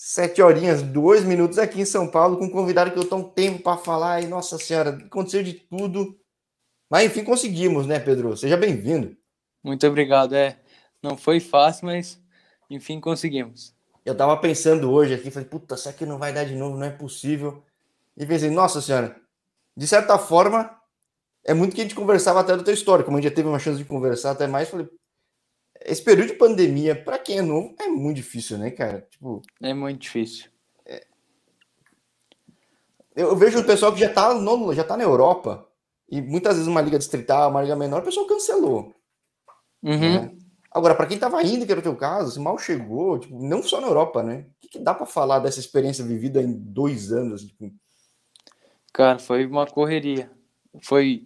Sete horinhas, dois minutos aqui em São Paulo, com um convidado que eu estou um tempo para falar. E, nossa senhora, aconteceu de tudo. Mas enfim, conseguimos, né, Pedro? Seja bem-vindo. Muito obrigado. É, não foi fácil, mas enfim conseguimos. Eu tava pensando hoje aqui, falei, puta, será que não vai dar de novo? Não é possível. E pensei, nossa senhora, de certa forma, é muito que a gente conversava até do teu história, como a gente já teve uma chance de conversar até mais, falei, esse período de pandemia, para quem é novo, é muito difícil, né, cara? Tipo, é muito difícil. É... Eu, vejo o pessoal que já tá, no, já tá na Europa, e muitas vezes uma liga distrital, uma liga menor, o pessoal cancelou. Uhum. Né? Agora, para quem tava indo, que era o teu caso, se mal chegou, tipo, não só na Europa, né? O que, que dá para falar dessa experiência vivida em dois anos? Tipo... Cara, foi uma correria. Foi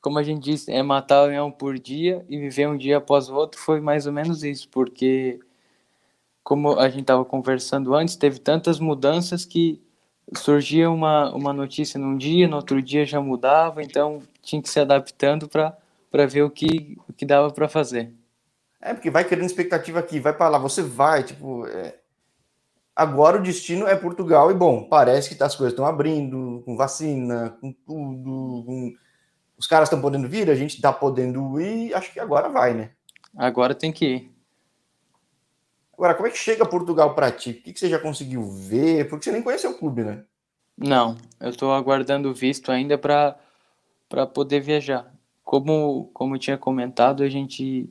como a gente disse, é matar o por dia e viver um dia após o outro foi mais ou menos isso, porque como a gente estava conversando antes, teve tantas mudanças que surgia uma, uma notícia num dia, no outro dia já mudava, então tinha que se adaptando para ver o que, o que dava para fazer. É, porque vai criando expectativa aqui, vai para lá, você vai, tipo. É... Agora o destino é Portugal e, bom, parece que as coisas estão abrindo, com vacina, com tudo, com os caras estão podendo vir, a gente está podendo ir, acho que agora vai, né? Agora tem que ir. Agora, como é que chega Portugal para ti? O que, que você já conseguiu ver? Porque você nem conheceu o clube, né? Não, eu estou aguardando o visto ainda para poder viajar. Como, como eu tinha comentado, a gente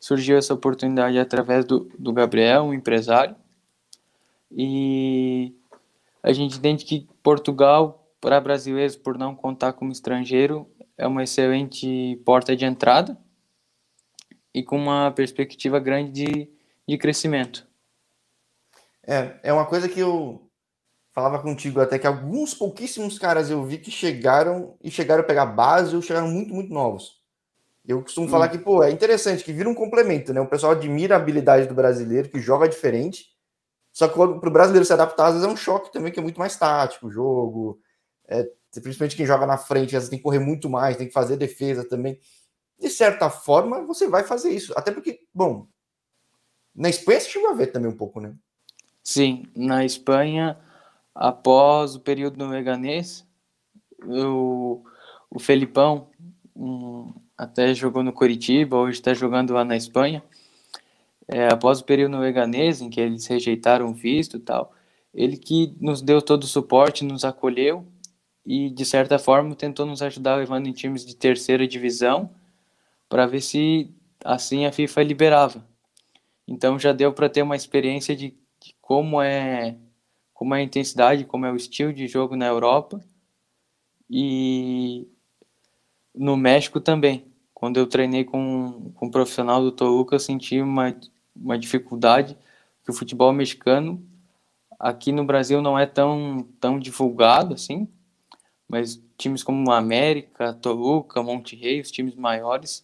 surgiu essa oportunidade através do, do Gabriel, um empresário, e a gente entende que Portugal, para brasileiros, por não contar como estrangeiro, é uma excelente porta de entrada e com uma perspectiva grande de, de crescimento. É, é uma coisa que eu falava contigo até que alguns pouquíssimos caras eu vi que chegaram e chegaram a pegar base ou chegaram muito, muito novos. Eu costumo hum. falar que, pô, é interessante, que vira um complemento, né? O pessoal admira a habilidade do brasileiro, que joga diferente, só que para o brasileiro se adaptar, às vezes é um choque também, que é muito mais tático o jogo, é, principalmente quem joga na frente, às vezes tem que correr muito mais, tem que fazer defesa também. De certa forma, você vai fazer isso. Até porque, bom, na Espanha você chegou a ver também um pouco, né? Sim, na Espanha, após o período no Leganês, o, o Felipão um, até jogou no Curitiba, hoje está jogando lá na Espanha. É, após o período no Leganês, em que eles rejeitaram o visto e tal, ele que nos deu todo o suporte, nos acolheu e de certa forma tentou nos ajudar levando em times de terceira divisão para ver se assim a FIFA liberava. Então já deu para ter uma experiência de, de, como é como é a intensidade, como é o estilo de jogo na Europa e no México também. Quando eu treinei com, com um profissional do Toluca, eu senti uma, uma dificuldade que o futebol mexicano aqui no Brasil não é tão, tão divulgado assim, mas times como América, Toluca, Monte Rei, os times maiores,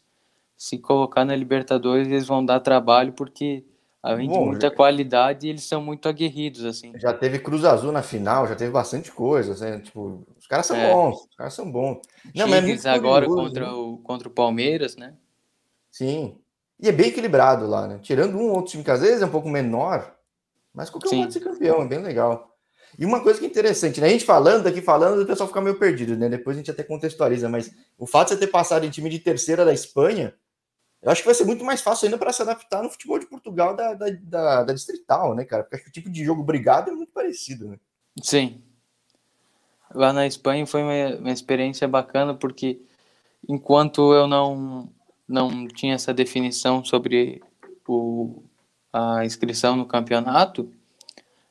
se colocar na Libertadores, eles vão dar trabalho porque além Bom, de muita já... qualidade, eles são muito aguerridos assim. Já teve Cruz Azul na final, já teve bastante coisa, assim, tipo, os caras são é. bons, os caras são bons. Não, mas é agora contra né? o contra o Palmeiras, né? Sim. E é bem equilibrado lá, né? Tirando um outro time que às vezes é um pouco menor, mas qualquer um pode ser campeão, é bem legal. E uma coisa que é interessante, né? A gente falando aqui, falando, o pessoal fica meio perdido, né? Depois a gente até contextualiza, mas o fato de você ter passado em time de terceira da Espanha, eu acho que vai ser muito mais fácil ainda para se adaptar no futebol de Portugal da, da, da, da, distrital, né, cara? Porque acho que o tipo de jogo brigado é muito parecido, né? Sim. Lá na Espanha foi uma, uma experiência bacana, porque enquanto eu não, não tinha essa definição sobre o, a inscrição no campeonato,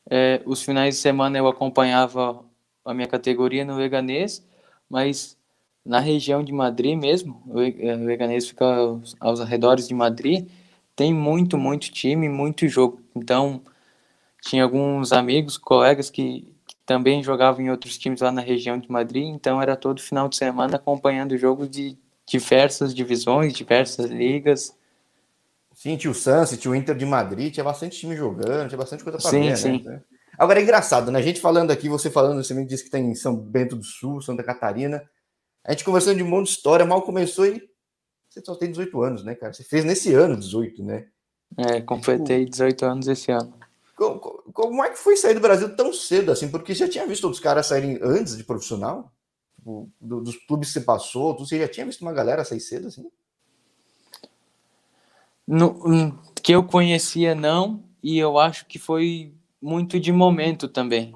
é, os finais de semana eu acompanhava a minha categoria no Leganês, mas na região de Madrid mesmo, o Leganês fica aos, aos arredores de Madrid, tem muito, muito time, muito jogo. Então, tinha alguns amigos, colegas que, que também jogavam em outros times lá na região de Madrid, então era todo final de semana acompanhando jogos de diversas divisões, diversas ligas. Sim, tinha o Santos, tinha o Inter de Madrid, tinha bastante time jogando, tinha bastante coisa para ver, sim. né? Agora é engraçado, né? A gente falando aqui, você falando, você me disse que tem São Bento do Sul, Santa Catarina. A gente conversando de um monte de história, mal começou e você só tem 18 anos, né, cara? Você fez nesse ano 18, né? É, completei 18 anos esse ano. Como, como é que foi sair do Brasil tão cedo assim? Porque você já tinha visto outros caras saírem antes de profissional? Tipo, do, dos clubes que você passou, você já tinha visto uma galera sair cedo assim? No, que eu conhecia, não, e eu acho que foi muito de momento também.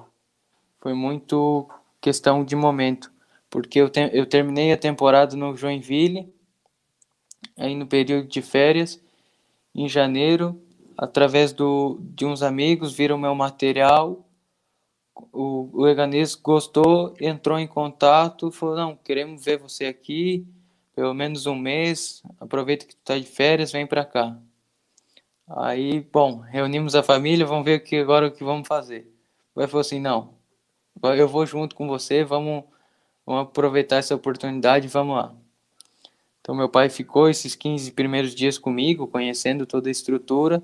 Foi muito questão de momento, porque eu, te, eu terminei a temporada no Joinville, aí no período de férias, em janeiro, através do, de uns amigos, viram meu material, o, o Eganês gostou, entrou em contato, falou, não, queremos ver você aqui, pelo menos um mês, aproveita que tu tá de férias, vem para cá. Aí, bom, reunimos a família, vamos ver que agora o que vamos fazer. Vai falou assim, não, eu vou junto com você, vamos, vamos aproveitar essa oportunidade, vamos lá. Então meu pai ficou esses 15 primeiros dias comigo, conhecendo toda a estrutura.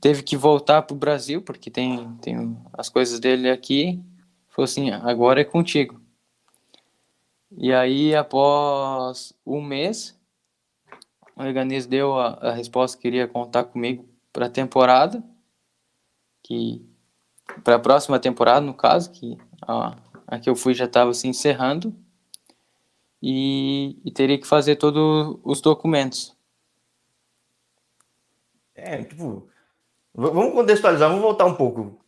Teve que voltar para o Brasil, porque tem, tem as coisas dele aqui. Falou assim, agora é contigo. E aí, após um mês, o Eganês deu a, a resposta que queria contar comigo para a temporada, que para a próxima temporada, no caso, que a, a que eu fui já estava se encerrando, e, e, teria que fazer todos os documentos. É, tipo, vamos contextualizar, vamos voltar um pouco.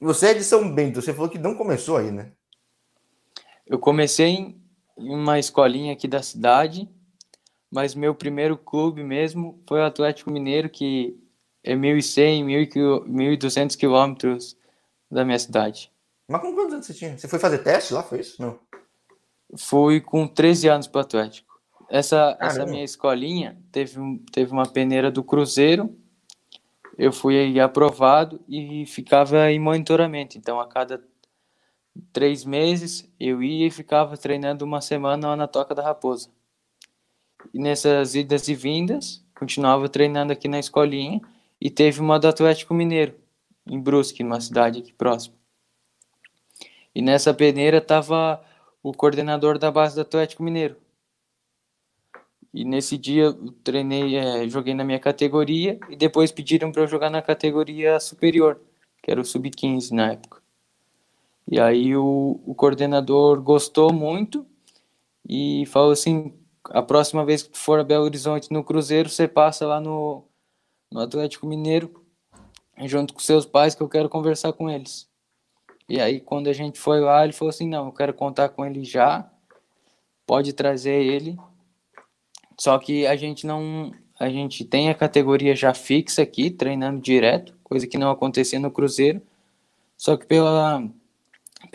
Você é de São Bento, você falou que não começou aí, né? Eu comecei em uma escolinha aqui da cidade, mas meu primeiro clube mesmo foi o Atlético Mineiro, que é 1.100, 1.200 quilômetros da minha cidade. Mas com quantos anos você tinha? Você foi fazer teste lá, foi isso? Não. Fui com 13 anos para o Atlético. Essa, essa minha escolinha teve, teve uma peneira do Cruzeiro, eu fui aprovado e ficava em monitoramento. Então, a cada três meses, eu ia e ficava treinando uma semana lá na Toca da Raposa. E nessas idas e vindas, continuava treinando aqui na escolinha e teve uma do Atlético Mineiro, em Brusque, numa cidade aqui próxima. E nessa peneira estava o coordenador da base do Atlético Mineiro. E nesse dia eu treinei, é, joguei na minha categoria e depois pediram para eu jogar na categoria superior, que era o sub-15 na época. E aí o, o coordenador gostou muito e falou assim: a próxima vez que tu for a Belo Horizonte no Cruzeiro, você passa lá no, no Atlético Mineiro junto com seus pais que eu quero conversar com eles. E aí quando a gente foi lá, ele falou assim: "Não, eu quero contar com ele já. Pode trazer ele". Só que a gente não a gente tem a categoria já fixa aqui, treinando direto, coisa que não acontecia no Cruzeiro. Só que pela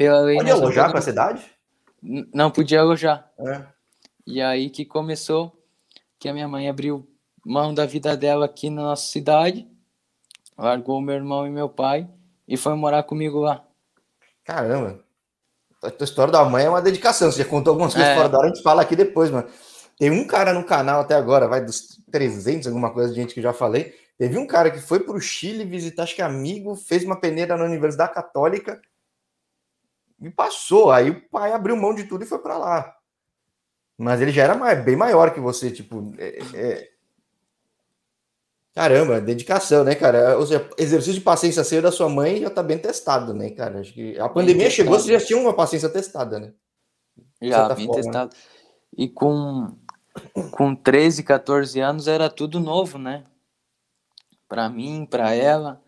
pela lei Pode alojar para a cidade? Não podia alojar. É. E aí que começou que a minha mãe abriu mão da vida dela aqui na nossa cidade, largou meu irmão e meu pai e foi morar comigo lá. Caramba. A história da mãe é uma dedicação. Você já contou algumas coisas é. fora da hora, a gente fala aqui depois, mano. Tem um cara no canal até agora, vai dos 300, alguma coisa de gente que já falei. Teve um cara que foi para o Chile visitar, acho que amigo, fez uma peneira na Universidade Católica e passou. Aí o pai abriu mão de tudo e foi para lá. Mas ele já era mais, bem maior que você, tipo. É, é... Caramba, dedicação, né, cara? Ou seja, exercício de paciência cedo da sua mãe já tá bem testado, né, cara? Acho que a pandemia bem chegou, testado. você já tinha uma paciência testada, né? Já, bem forma. testado. E com, com 13, 14 anos era tudo novo, né? Para mim, para ela.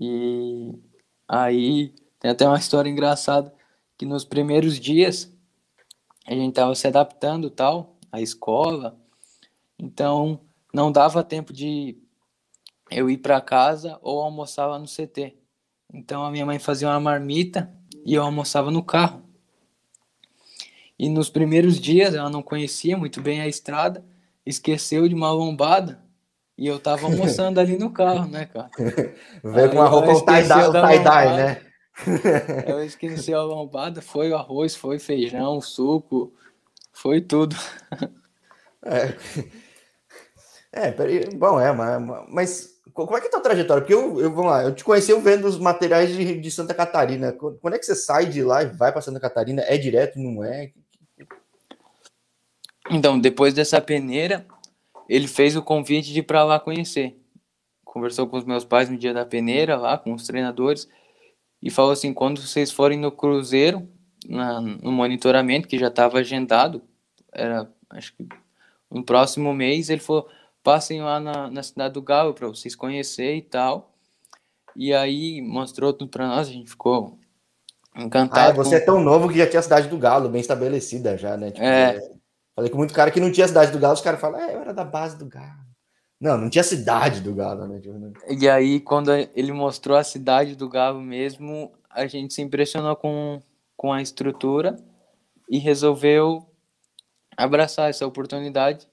E aí tem até uma história engraçada que nos primeiros dias a gente tava se adaptando tal à escola. Então, não dava tempo de eu ir para casa ou almoçar lá no CT. Então a minha mãe fazia uma marmita e eu almoçava no carro. E nos primeiros dias ela não conhecia muito bem a estrada, esqueceu de uma lombada e eu tava almoçando ali no carro, né, cara? Veio com uma roupa tie-dye, né? Eu esqueci a lombada, foi o arroz, foi feijão, suco, foi tudo. É, é, bom, é, mas, mas como é que é a tua trajetória? Porque eu, eu, vamos lá, eu te conheci vendo os materiais de, de Santa Catarina. Quando é que você sai de lá e vai para Santa Catarina? É direto, não é? Então, depois dessa peneira, ele fez o convite de ir para lá conhecer. conversou com os meus pais no dia da peneira lá, com os treinadores, e falou assim: quando vocês forem no Cruzeiro, na, no monitoramento, que já estava agendado, era acho que no próximo mês, ele falou: passem lá na, na cidade do Galo para vocês conhecerem e tal. E aí mostrou tudo para nós, a gente ficou encantado. Ah, você com... é tão novo que já tinha a cidade do Galo bem estabelecida já, né? Tipo, é... Falei com muito cara que não tinha a cidade do Galo, os caras falam, é, eu era da base do Galo. Não, não tinha cidade do Galo, né? Tipo, né? E aí, quando ele mostrou a cidade do Galo mesmo, a gente se impressionou com, com a estrutura e resolveu abraçar essa oportunidade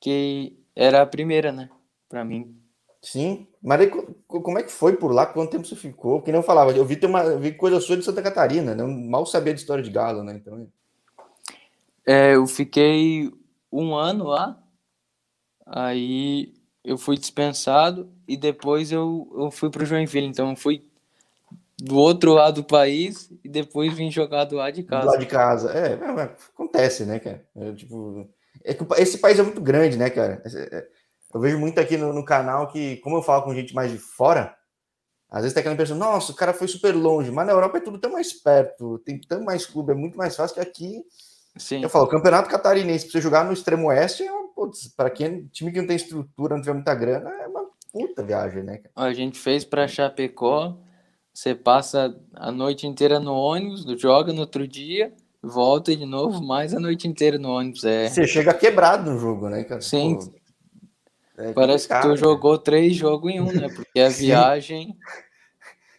que era a primeira, né, para mim. Sim, mas aí, como é que foi por lá? Quanto tempo você ficou? Que nem eu falava, eu vi, ter uma, eu vi coisa sua de Santa Catarina, né? Eu mal sabia de história de galo, né? Então... É, eu fiquei um ano lá, aí eu fui dispensado e depois eu, eu fui para o Joinville, então eu fui do outro lado do país e depois vim jogar do lado de casa. Do lado de casa, é, é, acontece, né, cara? É, tipo, é que esse país é muito grande, né, cara? É, eu vejo muito aqui no, no, canal que, como eu falo com gente mais de fora, às vezes tem aquela impressão, nossa, o cara foi super longe, mas na Europa é tudo tão mais perto, tem tão mais clube, é muito mais fácil que aqui. Sim. Eu falo, o campeonato catarinense, pra você jogar no extremo oeste, é para quem time que não tem estrutura, não tiver muita grana, é uma puta viagem, né? A gente fez para Chapecó, você passa a noite inteira no ônibus, joga no outro dia, volta de novo, mais a noite inteira no ônibus. É... Você chega quebrado no jogo, né, cara? Sim. Pô, é Parece que tu né? jogou três jogos em um, né? Porque a viagem.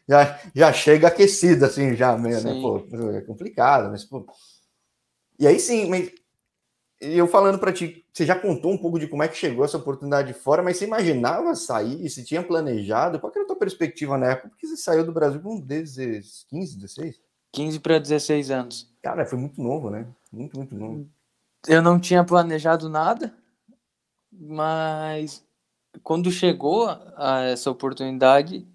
Já, já chega aquecido, assim, já mesmo, né? Pô, é complicado, mas, pô. E aí sim, mas eu falando para ti, você já contou um pouco de como é que chegou essa oportunidade fora, mas você imaginava sair? Se tinha planejado? Qual era a tua perspectiva na época? Porque você saiu do Brasil com 15, 16? 15 para 16 anos. Cara, foi muito novo, né? Muito, muito novo. Eu não tinha planejado nada, mas quando chegou a essa oportunidade,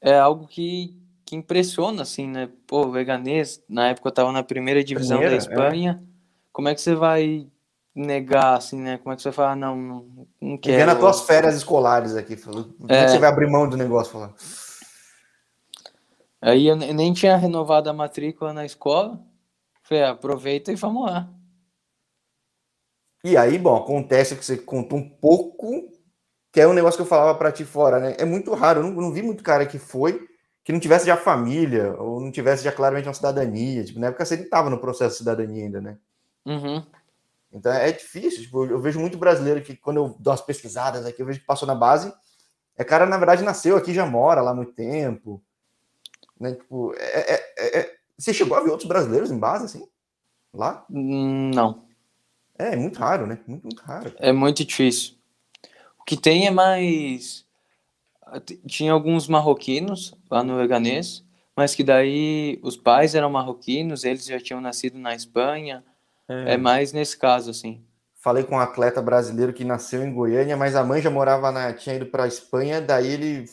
é algo que, que impressiona, assim, né? Pô, o Veganês, na época eu tava na primeira divisão primeira, da é. Espanha. É. Como é que você vai negar, assim, né? Como é que você vai falar, não, não, não quero. Vendo as tuas férias escolares aqui, falou. É é. você vai abrir mão do negócio, falando? Aí eu nem tinha renovado a matrícula na escola. Falei, ah, aproveita e vamos lá. E aí, bom, acontece que você contou um pouco, que é um negócio que eu falava para ti fora, né? É muito raro, eu não, não, vi muito cara que foi, que não tivesse já família, ou não tivesse já claramente uma cidadania. Tipo, na época você estava no processo de cidadania ainda, né? Uhum. Então é difícil. Tipo, eu vejo muito brasileiro que, quando eu dou as pesquisadas aqui, eu vejo que passou na base. É cara, na verdade, nasceu aqui, já mora lá há muito tempo. Né? Tipo, é, é, é, é você chegou a ver outros brasileiros em base, assim? Lá? Hum, não. É, é muito raro, né? Muito, muito raro. É muito difícil. O que tem é mais. Tinha alguns marroquinos lá no Veganês, mas que daí os pais eram marroquinos, eles já tinham nascido na Espanha. É, é mais nesse caso, assim. Falei com um atleta brasileiro que nasceu em Goiânia, mas a mãe já morava na. tinha ido para a Espanha, daí ele.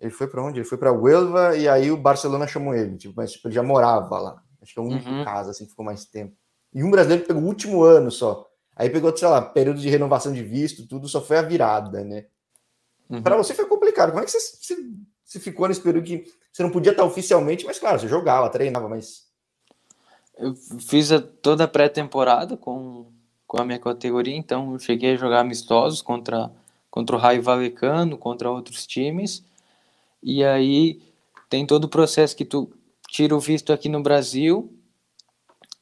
Ele foi para onde? Ele foi para Huelva e aí o Barcelona chamou ele. Tipo, mas tipo, ele já morava lá. Acho que é o único uhum. caso assim que ficou mais tempo. E um brasileiro pegou o último ano só. Aí pegou, sei lá, período de renovação de visto, tudo, só foi a virada, né? Uhum. Para você foi complicado. Como é que você, você, você, ficou nesse período que você não podia estar oficialmente, mas claro, você jogava, treinava, mas. Eu fiz a, toda a pré-temporada com, com a minha categoria, então eu cheguei a jogar amistosos contra, contra o Raio Valecano, contra outros times. E aí tem todo o processo que tu tira o visto aqui no Brasil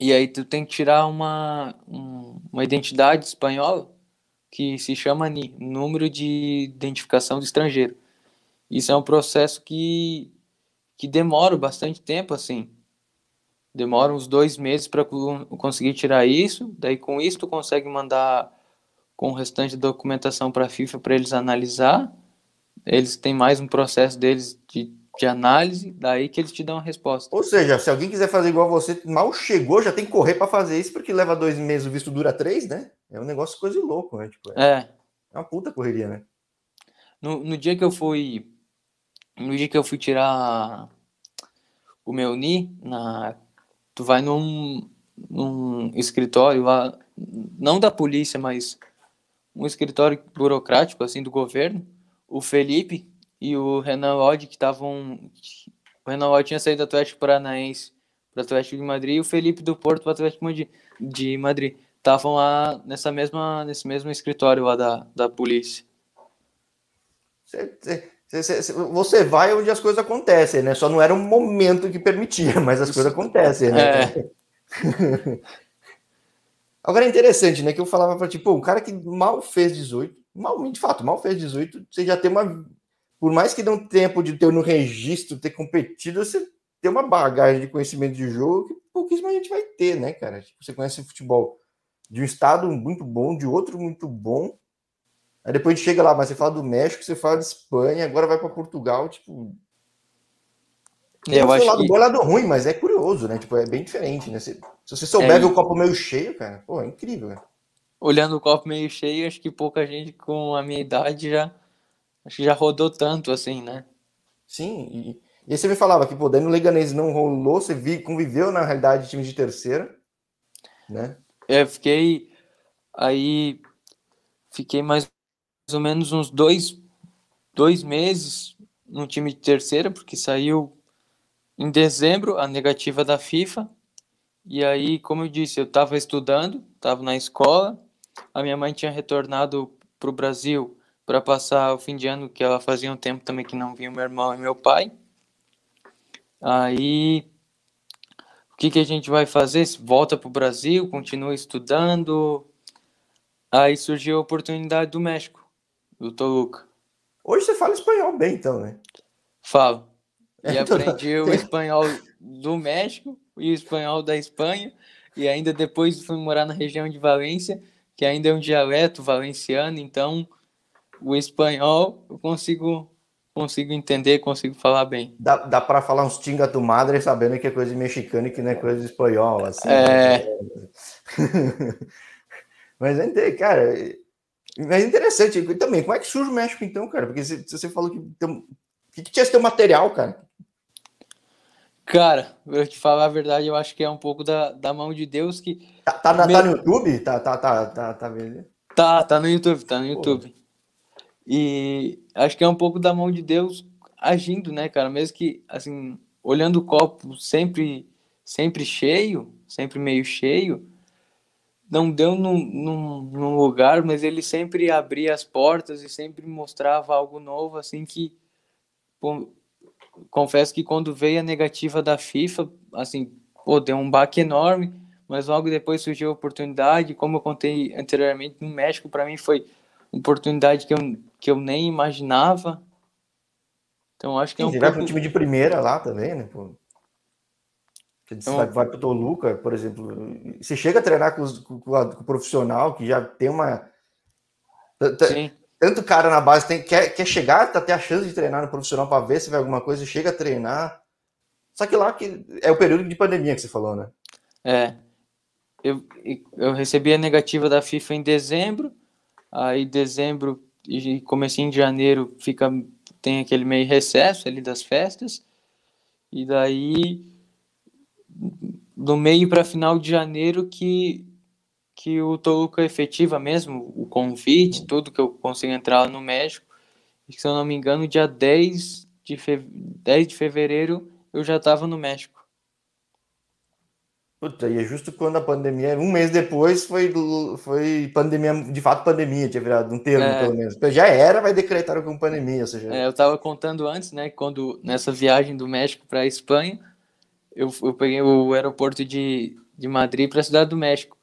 e aí tu tem que tirar uma, uma identidade espanhola que se chama NI, Número de Identificação do Estrangeiro. Isso é um processo que, que demora bastante tempo, assim. Demora uns dois meses para conseguir tirar isso. Daí com isso tu consegue mandar com o restante da documentação para a FIFA para eles analisar. Eles têm mais um processo deles de de análise, daí que eles te dão a resposta. Ou seja, se alguém quiser fazer igual você, mal chegou, já tem que correr para fazer isso, porque leva dois meses, o visto dura três, né? É um negócio coisa de louco, né? Tipo, é, é. é uma puta correria, né? No, no dia que eu fui. No dia que eu fui tirar o meu NI, na, tu vai num, num escritório lá, não da polícia, mas um escritório burocrático assim do governo, o Felipe e o Renan Lodge que estavam o Renan Lodge tinha saído do Atlético Paranaense para o Atlético de Madrid e o Felipe do Porto para o Atlético de Madrid estavam lá nessa mesma nesse mesmo escritório lá da, da polícia. Você vai onde as coisas acontecem, né? Só não era um momento que permitia, mas as coisas acontecem, né? É. Agora é interessante, né? Que eu falava para tipo, um cara que mal fez 18, mal, de fato, mal fez 18, você já tem uma. Por mais que não tenha podido ter no registro, ter competido, você tem uma bagagem de conhecimento de jogo que pouquíssima gente vai ter, né, cara? Tipo, você conhece futebol de um estado muito bom, de outro muito bom. Aí depois a gente chega lá, mas você fala do México, você fala de Espanha, agora vai para Portugal, tipo, eu acho lado que... bom lado ruim, mas é curioso, né? Tipo, é bem diferente, né? Se, se você souber é... ver o copo meio cheio, cara, pô, é incrível, né? Olhando o copo meio cheio, acho que pouca gente com a minha idade já acho que já rodou tanto assim, né? Sim, e, e aí você me falava que, pô, daí no Leganês não rolou, você vi, conviveu na realidade de time de terceira, né? É, fiquei aí fiquei mais ou menos uns dois, dois meses no time de terceira, porque saiu em dezembro, a negativa da FIFA. E aí, como eu disse, eu estava estudando, estava na escola. A minha mãe tinha retornado para o Brasil para passar o fim de ano, que ela fazia um tempo também que não vinha meu irmão e meu pai. Aí, o que, que a gente vai fazer? Volta para o Brasil, continua estudando. Aí surgiu a oportunidade do México, do Toluca. Hoje você fala espanhol bem, então, né? Falo. E então, aprendi o espanhol do México e o espanhol da Espanha. E ainda depois fui morar na região de Valência, que ainda é um dialeto valenciano. Então, o espanhol eu consigo consigo entender, consigo falar bem. Dá, dá para falar uns tinga tu madre sabendo que é coisa de mexicano e que não é coisa de espanhol, assim. É. Né? Mas é, cara, é interessante também. Como é que surge o México então, cara? Porque se você falou que tem, o que, que tinha esse teu material, cara? Cara, eu te falar a verdade, eu acho que é um pouco da, da mão de Deus que. Tá, tá, na, tá no YouTube? Tá, tá, tá, tá, tá vendo? Tá, tá no YouTube, tá no YouTube. E acho que é um pouco da mão de Deus agindo, né, cara? Mesmo que, assim, olhando o copo sempre, sempre cheio, sempre meio cheio, não deu num, num, num lugar, mas ele sempre abria as portas e sempre mostrava algo novo, assim, que confesso que quando veio a negativa da FIFA, assim, pô, deu um baque enorme, mas logo depois surgiu a oportunidade, como eu contei anteriormente, no México, para mim foi uma oportunidade que eu, que eu nem imaginava. Então acho que Sim, é um pouco... vai para um time de primeira lá também, né? Pô. Você então, vai, vai para o Toluca, por exemplo. Você chega a treinar com, os, com, com, o profissional que já tem uma. Sim tanto cara na base tem, quer, quer chegar, tá ter a chance de treinar no profissional para ver se vai alguma coisa, chega a treinar. Só que lá que é o período de pandemia que você falou, né? É. Eu, eu recebi a negativa da FIFA em dezembro, aí dezembro e comecinho de janeiro fica tem aquele meio recesso ali das festas. E daí do meio para final de janeiro que que o Toluca efetiva mesmo, o convite, tudo que eu consigo entrar no México. E, se eu não me engano, dia 10 de, fe... 10 de fevereiro eu já estava no México. Puta, e é justo quando a pandemia, um mês depois, foi, foi pandemia, de fato pandemia, tinha virado um termo, é, pelo menos. Já era, vai decretar como pandemia, ou seja... É, eu estava contando antes, né, quando nessa viagem do México para a Espanha, eu, eu peguei o aeroporto de, de Madrid para a Cidade do México.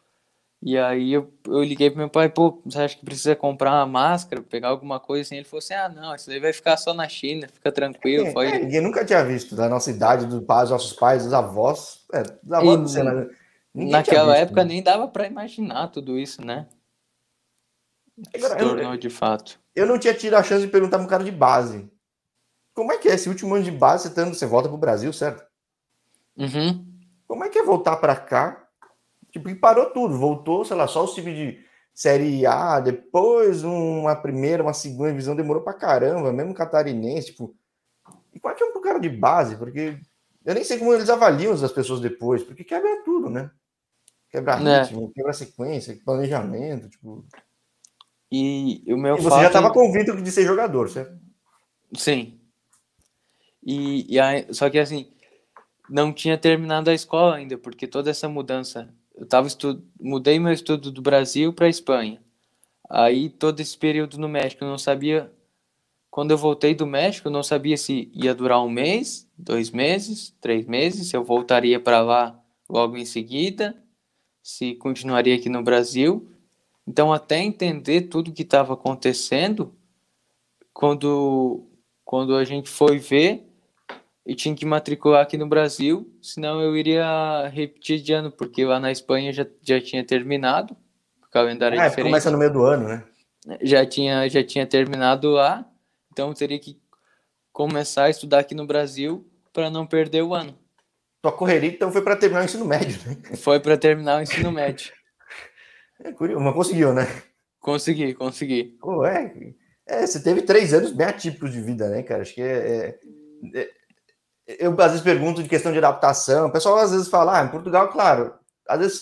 E aí eu, eu liguei pro meu pai, pô, você acha que precisa comprar uma máscara, pegar alguma coisa assim? Ele falou assim, ah, não, isso aí vai ficar só na China, fica tranquilo. É, é, ninguém nunca tinha visto, da nossa idade, dos pais, nossos pais, dos avós, é, dos avós e, do Naquela visto, época né? nem dava para imaginar tudo isso, né? Agora, Se tornou eu, de fato. Eu não tinha tido a chance de perguntar um cara de base. Como é que é esse último ano de base, você, você volta pro Brasil, certo? Uhum. Como é que é voltar para cá Tipo, e parou tudo, voltou, sei lá, só o time de Série A, depois uma primeira, uma segunda divisão demorou pra caramba, mesmo catarinense, tipo. E qual que é um cara de base? Porque eu nem sei como eles avaliam as pessoas depois, porque quebra tudo, né? Quebra é. ritmo, quebra sequência, planejamento, tipo. E o meu e você já estava convicto de ser jogador, certo? Sim. E, e aí, só que assim, não tinha terminado a escola ainda, porque toda essa mudança, eu tava estu... mudei meu estudo do Brasil para Espanha. Aí todo esse período no México, eu não sabia quando eu voltei do México, eu não sabia se ia durar um mês, dois meses, três meses, se eu voltaria para lá logo em seguida, se continuaria aqui no Brasil. Então, até entender tudo que estava acontecendo, quando, quando a gente foi ver, eu tinha que matricular aqui no Brasil, senão eu iria repetir de ano, porque lá na Espanha já, já tinha terminado, o calendário é, é diferente. começa no meio do ano, né? Já tinha, já tinha terminado lá, então eu teria que começar a estudar aqui no Brasil para não perder o ano. Tua correria então foi para terminar o ensino médio, né? Foi para terminar o ensino médio. É curioso, mas conseguiu, né? Consegui, consegui. Pô, é, é, você teve três anos bem atípicos de vida, né, cara? Acho que é, é, é, eu às vezes pergunto de questão de adaptação. O pessoal às vezes fala, ah, em Portugal, claro. Às vezes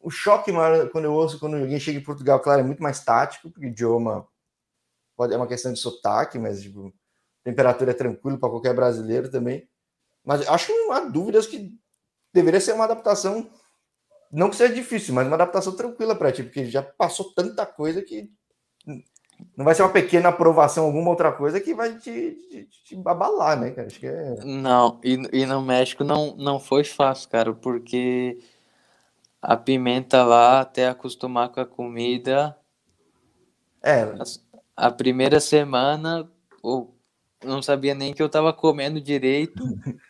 o choque maior quando eu ouço quando alguém chega em Portugal, claro, é muito mais tático, porque o idioma pode, é uma questão de sotaque, mas tipo, temperatura é tranquilo para qualquer brasileiro também. Mas acho que não há dúvidas que deveria ser uma adaptação, não que seja difícil, mas uma adaptação tranquila para ti, porque já passou tanta coisa que não vai ser uma pequena aprovação, alguma outra coisa que vai te, te, te abalar, né, cara? Acho que é... Não, e, e no México não, não foi fácil, cara, porque a pimenta lá, até acostumar com a comida. É a primeira semana eu não sabia nem que eu estava comendo direito.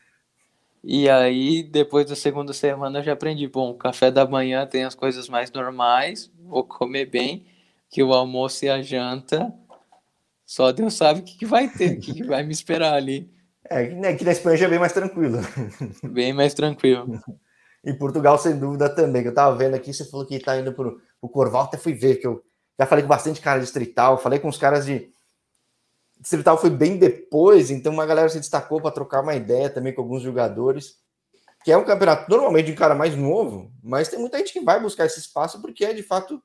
E aí, depois da segunda semana, eu já aprendi. Bom, café da manhã tem as coisas mais normais, vou comer bem, que o almoço e a janta, só Deus sabe o que, que vai ter, o que, que vai me esperar ali. É, aqui na Espanha já é bem mais tranquilo. Bem mais tranquilo. Em Portugal, sem dúvida, também. Que eu tava vendo aqui, você falou que tá indo pro, pro Corval, até fui ver, que eu já falei com bastante cara de distrital, falei com os caras de. Distrital foi bem depois, então uma galera se destacou para trocar uma ideia também com alguns jogadores. Que é um campeonato normalmente de um cara mais novo, mas tem muita gente que vai buscar esse espaço porque é de fato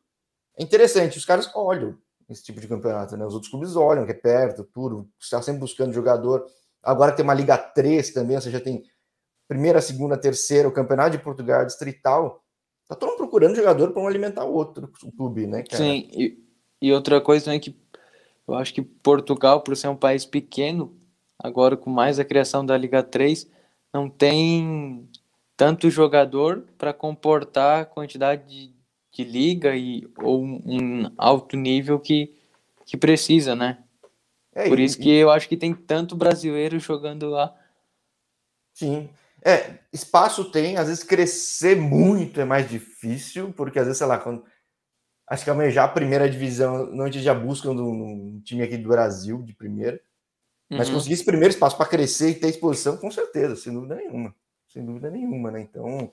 é interessante. Os caras olham esse tipo de campeonato, né? Os outros clubes olham, que é perto, tudo, está sempre buscando jogador. Agora tem uma Liga 3 também, ou seja, tem primeira, segunda, terceira, o campeonato de Portugal distrital. Tá todo mundo procurando jogador para um alimentar o outro o clube, né, cara? Sim, e, e outra coisa também que eu acho que Portugal, por ser um país pequeno, agora com mais a criação da Liga 3, não tem tanto jogador para comportar a quantidade de, de liga e ou um alto nível que, que precisa, né? É, Por isso e, que eu acho que tem tanto brasileiro jogando lá. Sim. É, espaço tem, às vezes crescer muito é mais difícil, porque às vezes, sei lá, quando. Acho que almejar a primeira divisão, não a gente já busca um, time aqui do Brasil, de primeira. Mas uhum. conseguir esse primeiro espaço para crescer e ter exposição, com certeza, sem dúvida nenhuma. Sem dúvida nenhuma, né? Então,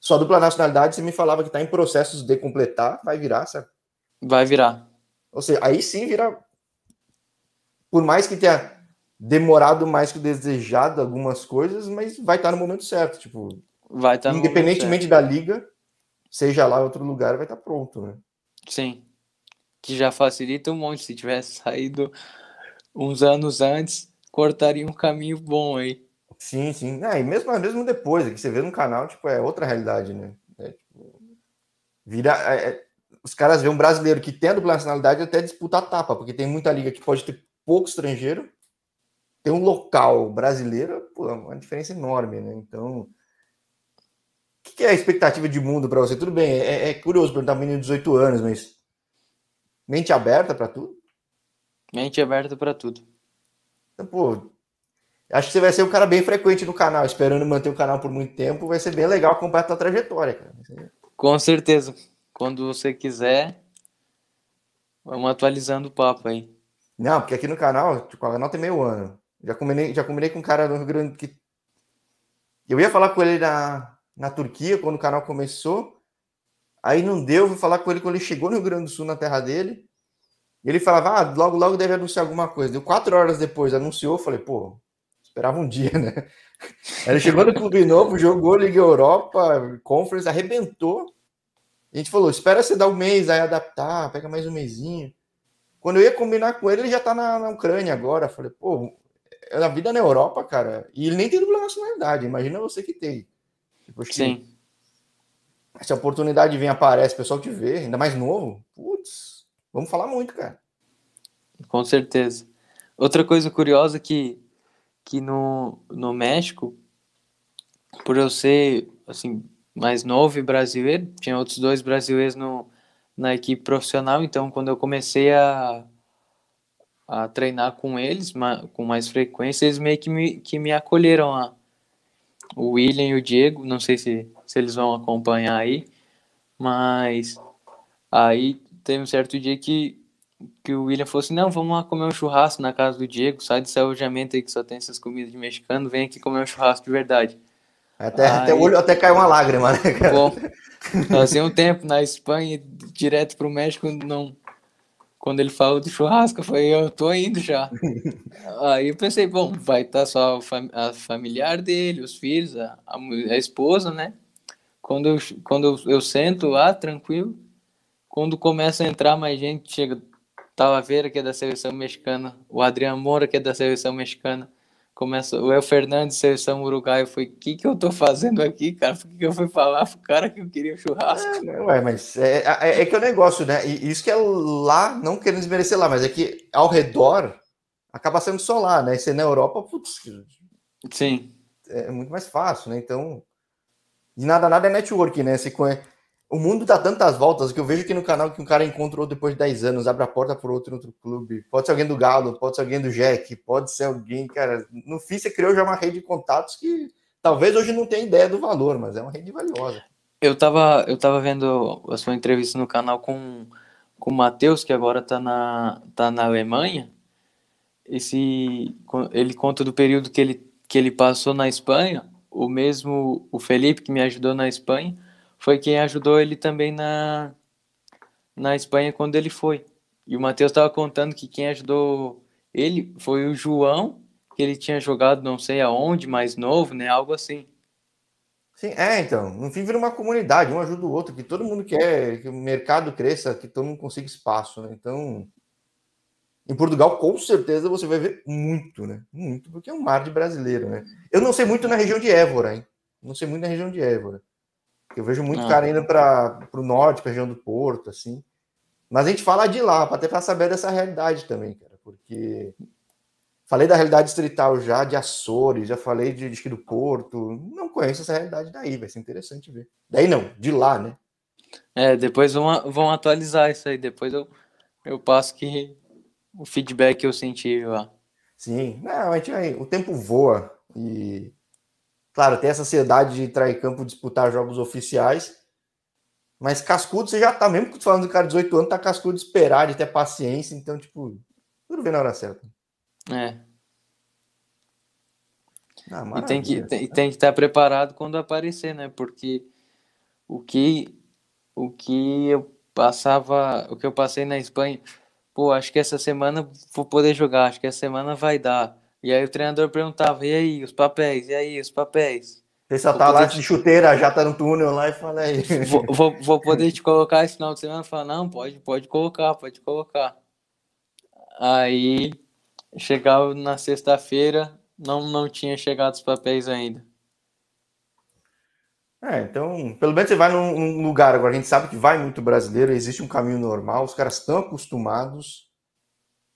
só dupla nacionalidade, você me falava que está em processos de completar, vai virar, certo? Vai virar. Ou seja, aí sim vira. Por mais que tenha demorado mais que o desejado algumas coisas, mas vai estar no momento certo, tipo, vai estar independentemente da liga, seja lá em outro lugar, vai estar pronto, né? Sim. Que já facilita um monte. Se tivesse saído uns anos antes, cortaria um caminho bom aí. Sim, sim. É, e mesmo, mesmo depois, é que você vê no canal, tipo, é outra realidade, né? É, tipo, vira, é, é os caras veem um brasileiro que tem a dupla nacionalidade até disputar a tapa, porque tem muita liga que pode ter pouco estrangeiro ter um local brasileiro, pô, é uma diferença enorme, né? Então, o que é a expectativa de mundo para você? Tudo bem, é, é curioso perguntar um menino de 18 anos, mas mente aberta para tudo? Mente aberta para tudo. Então, pô, acho que você vai ser um cara bem frequente no canal, esperando manter o canal por muito tempo, vai ser bem legal acompanhar a tua trajetória, cara. Com certeza. Quando você quiser, vamos atualizando o papo aí. Não, porque aqui no canal, tipo, o canal tem meio ano. Já combinei, já combinei com um cara do Rio Grande que. Eu ia falar com ele na, na Turquia quando o canal começou. Aí não deu, vou falar com ele quando ele chegou no Rio Grande do Sul, na terra dele. E ele falava, ah, logo, logo deve anunciar alguma coisa. Deu quatro horas depois, anunciou, falei, pô, esperava um dia, né? Ele chegou no Clube Novo, jogou Liga Europa, Conference, arrebentou. A gente falou, espera você dar um mês, aí adaptar, pega mais um mêsinho. Quando eu ia combinar com ele, ele já tá na, na Ucrânia agora. Falei, pô, é a vida na Europa, cara. E ele nem tem dupla nacionalidade. Imagina você que tem. Tipo, Sim. Se a oportunidade vem, aparece, o pessoal te vê, ainda mais novo. Putz, vamos falar muito, cara. Com certeza. Outra coisa curiosa que, que no, no México, por eu ser assim mais novo e brasileiro, tinha outros dois brasileiros no, na equipe profissional, então quando eu comecei a, a treinar com eles com mais frequência, eles meio que me, que me acolheram lá. O William e o Diego, não sei se, se eles vão acompanhar aí, mas aí teve um certo dia que, que o William falou assim, não, vamos lá comer um churrasco na casa do Diego, sai desse alojamento aí que só tem essas comidas de mexicano, vem aqui comer um churrasco de verdade. Até, aí, até o olho até caiu uma lágrima, né, cara? Bom, fazia um tempo na Espanha, direto pro México, não. Quando ele falou do churrasco, eu falei, eu tô indo já. Aí eu pensei, bom, vai estar tá só a familiar dele, os filhos, a, a, a esposa, né? Quando eu, quando eu, eu sento lá, tranquilo, quando começa a entrar mais gente, chega Talavera, que é da seleção mexicana, o Adriano Moura, que é da seleção mexicana, começa o El Fernandes, seleção uruguaio, foi o que, que eu tô fazendo aqui, cara? Por que, que eu fui falar pro cara que eu queria churrasco? É, ué, mas é, é, é, que é o negócio, né? E isso que é lá, não querendo desmerecer lá, mas é que ao redor acaba sendo só lá, né? E você na Europa, putz, Sim. É muito mais fácil, né? Então, de nada, nada é network, né? Você conhece o mundo dá tantas voltas que eu vejo aqui no canal que um cara encontrou depois de 10 anos, abre a porta por outro outro clube. Pode ser alguém do Galo, pode ser alguém do Jack, pode ser alguém, cara. No fim, você criou já uma rede de contatos que talvez hoje não tenha ideia do valor, mas é uma rede valiosa. Eu tava, eu tava vendo a sua entrevista no canal com, com o Matheus, que agora tá na, tá na Alemanha. Esse, ele conta do período que ele, que ele passou na Espanha. O mesmo, o Felipe, que me ajudou na Espanha foi quem ajudou ele também na, na Espanha quando ele foi. E o Matheus estava contando que quem ajudou ele foi o João, que ele tinha jogado não sei aonde, mais novo, né? Algo assim. Sim, é, então. No fim vira uma comunidade, um ajuda o outro, que todo mundo quer que o mercado cresça, que todo mundo consiga espaço, né? Então, em Portugal, com certeza você vai ver muito, né? Muito, porque é um mar de brasileiro, né? Eu não sei muito na região de Évora, hein? Não sei muito na região de Évora. Eu vejo muito ah. cara indo para o norte, para a região do Porto, assim. Mas a gente fala de lá, para até para saber dessa realidade também, cara, porque falei da realidade estrital já, de Açores, já falei de, de do Porto, não conheço essa realidade daí, vai ser interessante ver. Daí não, de lá, né? É, depois vão, vão atualizar isso aí, depois eu, eu passo que o feedback que eu senti lá. Sim, não, a gente, o tempo voa e Claro, tem essa ansiedade de entrar em campo disputar jogos oficiais. Mas cascudo, você já tá, mesmo falando do cara de 18 anos, tá cascudo de esperar, de ter paciência. Então, tipo, tudo vem na hora certa. É. Ah, e tem que, tem, tem que estar preparado quando aparecer, né? Porque o que, o que eu passava, o que eu passei na Espanha, pô, acho que essa semana vou poder jogar, acho que essa semana vai dar. E aí o treinador perguntava, e aí, os papéis, e aí, os papéis? Você só tá lá de chuteira, já tá no túnel lá e fala aí. Vou, vou, vou poder te colocar esse final de semana? Fala, não, pode, pode colocar, pode colocar. Aí chegava na sexta-feira, não, não tinha chegado os papéis ainda. É, então, pelo menos você vai num, num, lugar, agora a gente sabe que vai muito brasileiro, existe um caminho normal, os caras estão acostumados.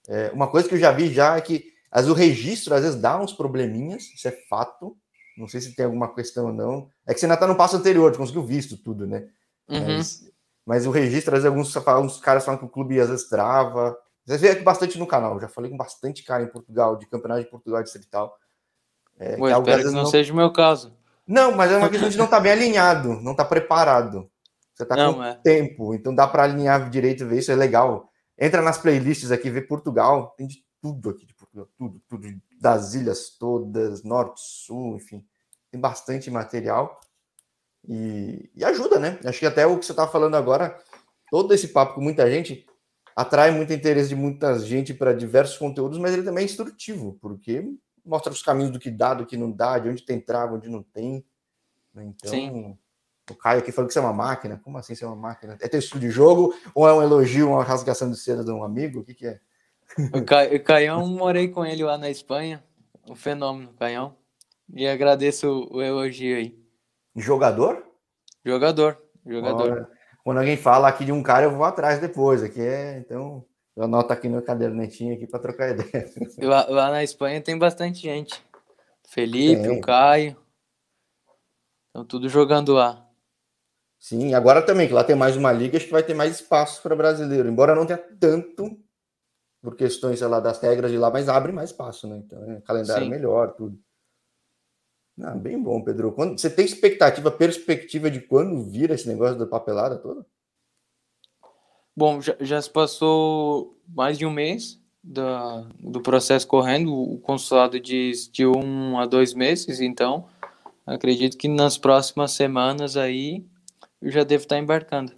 É, uma coisa que eu já vi já é que mas o registro às vezes dá uns probleminhas, isso é fato. Não sei se tem alguma questão ou não. É que você ainda está no passo anterior, conseguiu visto tudo, né? Uhum. Mas, mas, o registro, às vezes, alguns, alguns caras falam que o clube às vezes trava. Vocês veem aqui bastante no canal, já falei com bastante cara em Portugal, de campeonato de Portugal distrital. É, Pô, que espero que não, não seja o meu caso. Não, mas é uma questão de não estar tá bem alinhado, não estar tá preparado. Você está com é. tempo, então dá para alinhar direito, ver isso é legal. Entra nas playlists aqui, vê Portugal, tem de tudo aqui tudo, tudo, das ilhas todas, norte, sul, enfim, tem bastante material e, e ajuda, né? Acho que até o que você está falando agora, todo esse papo com muita gente atrai muito interesse de muita gente para diversos conteúdos, mas ele também é instrutivo, porque mostra os caminhos do que dá, do que não dá, de onde tem trava, onde não tem. Né? Então, Sim. O Caio aqui falou que você é uma máquina. Como assim você é uma máquina? É texto de jogo ou é um elogio, uma rasgação de seda de um amigo? O que, que é? O, Ca... o Caião, morei com ele lá na Espanha. O fenômeno, Caião. E agradeço o elogio aí. Jogador? Jogador. Jogador. Olha, quando alguém fala aqui de um cara, eu vou atrás depois. Aqui é, então, eu anoto aqui no cadernetinho aqui para trocar ideia. Lá, lá, na Espanha tem bastante gente. Felipe, o Caio. Estão tudo jogando lá. Sim, agora também, que lá tem mais uma liga, acho que vai ter mais espaço para brasileiro. Embora não tenha tanto, por questões, sei lá, das regras de lá, mas abre mais espaço, né? Então, é calendário Sim. melhor, tudo. Ah, bem bom, Pedro. Quando, você tem expectativa, perspectiva de quando vira esse negócio da papelada toda? Bom, já, já se passou mais de um mês da, do processo correndo. O consulado diz de um a dois meses, então acredito que nas próximas semanas aí eu já devo estar embarcando.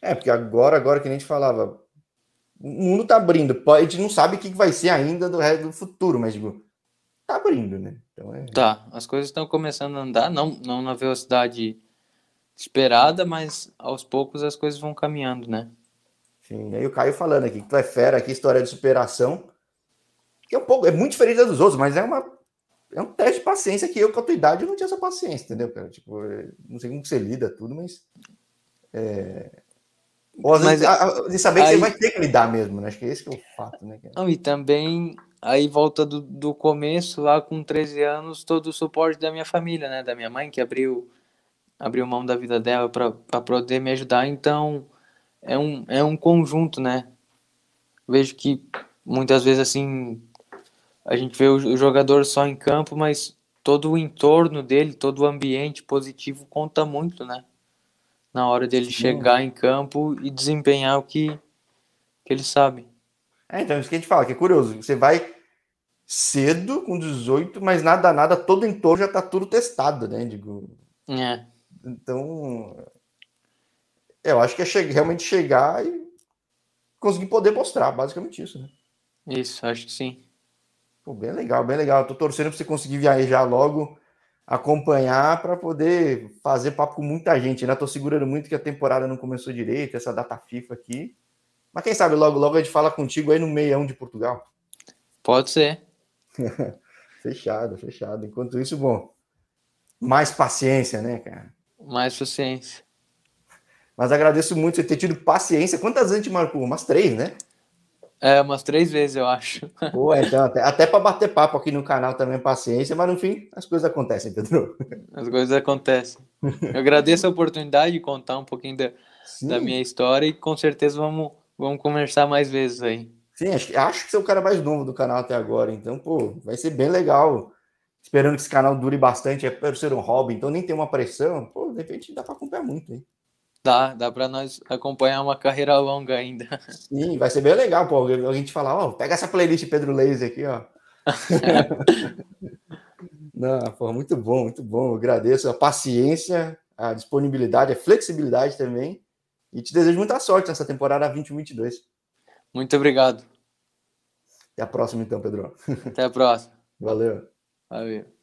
É, porque agora, agora que a gente falava, o mundo tá abrindo. A gente não sabe o que vai ser ainda do resto do futuro, mas digo, tá abrindo, né? Então é... Tá, as coisas estão começando a andar, não, não na velocidade esperada, mas aos poucos as coisas vão caminhando, né? Sim, aí o Caio falando aqui, que tu é fera aqui, história de superação, que é um pouco, é muito diferente da dos outros, mas é uma é um teste de paciência que eu, com a tua idade, não tinha essa paciência, entendeu, cara? Tipo, é, não sei como você lida tudo, mas. É... Ou, mas vezes, de saber aí... que você vai ter que lidar mesmo, né? Acho que esse que é o fato, né? Não, e também Aí volta do, do começo, lá com 13 anos, todo o suporte da minha família, né? Da minha mãe, que abriu, abriu mão da vida dela para poder me ajudar. Então, é um, é um conjunto, né? Vejo que muitas vezes, assim, a gente vê o, o jogador só em campo, mas todo o entorno dele, todo o ambiente positivo conta muito, né? Na hora dele Sim. chegar em campo e desempenhar o que, que ele sabe. É, então, isso que a gente fala, que é curioso. Você vai cedo, com 18, mas nada, nada, todo entorno já tá tudo testado, né? Digo. É. Então, eu acho que é che realmente chegar e conseguir poder mostrar, basicamente isso, né? Isso, acho que sim. Pô, bem legal, bem legal. tô torcendo para você conseguir viajar logo, acompanhar para poder fazer papo com muita gente, né? Tô segurando muito que a temporada não começou direito, essa data FIFA aqui. Mas quem sabe logo, logo a gente fala contigo aí no meião de Portugal. Pode ser. fechado, fechado. Enquanto isso, bom, mais paciência, né, cara? Mais paciência. Mas agradeço muito você ter tido paciência. Quantas vezes te marcou? Umas três, né? É, umas três vezes, eu acho. Pô, então, até, até para bater papo aqui no canal também, paciência, mas no fim, as coisas acontecem, Pedro. As coisas acontecem. Eu agradeço a oportunidade de contar um pouquinho da, da minha história e com certeza vamos, vamos conversar mais vezes aí. Sim, acho, acho que você é o cara mais novo do canal até agora, então, pô, vai ser bem legal. Esperando que esse canal dure bastante, é para ser um hobby, então nem tem uma pressão, pô, de repente dá para acompanhar muito, hein? Dá, dá para nós acompanhar uma carreira longa ainda. Sim, vai ser bem legal, pô, a gente falar, ó, pega essa playlist Pedro Laser aqui, ó. Não, pô, muito bom, muito bom. Eu agradeço a paciência, a disponibilidade, a flexibilidade também. E te desejo muita sorte nessa temporada 2022. Muito obrigado. Até a próxima, então, Pedro. Até a próxima. Valeu. Valeu.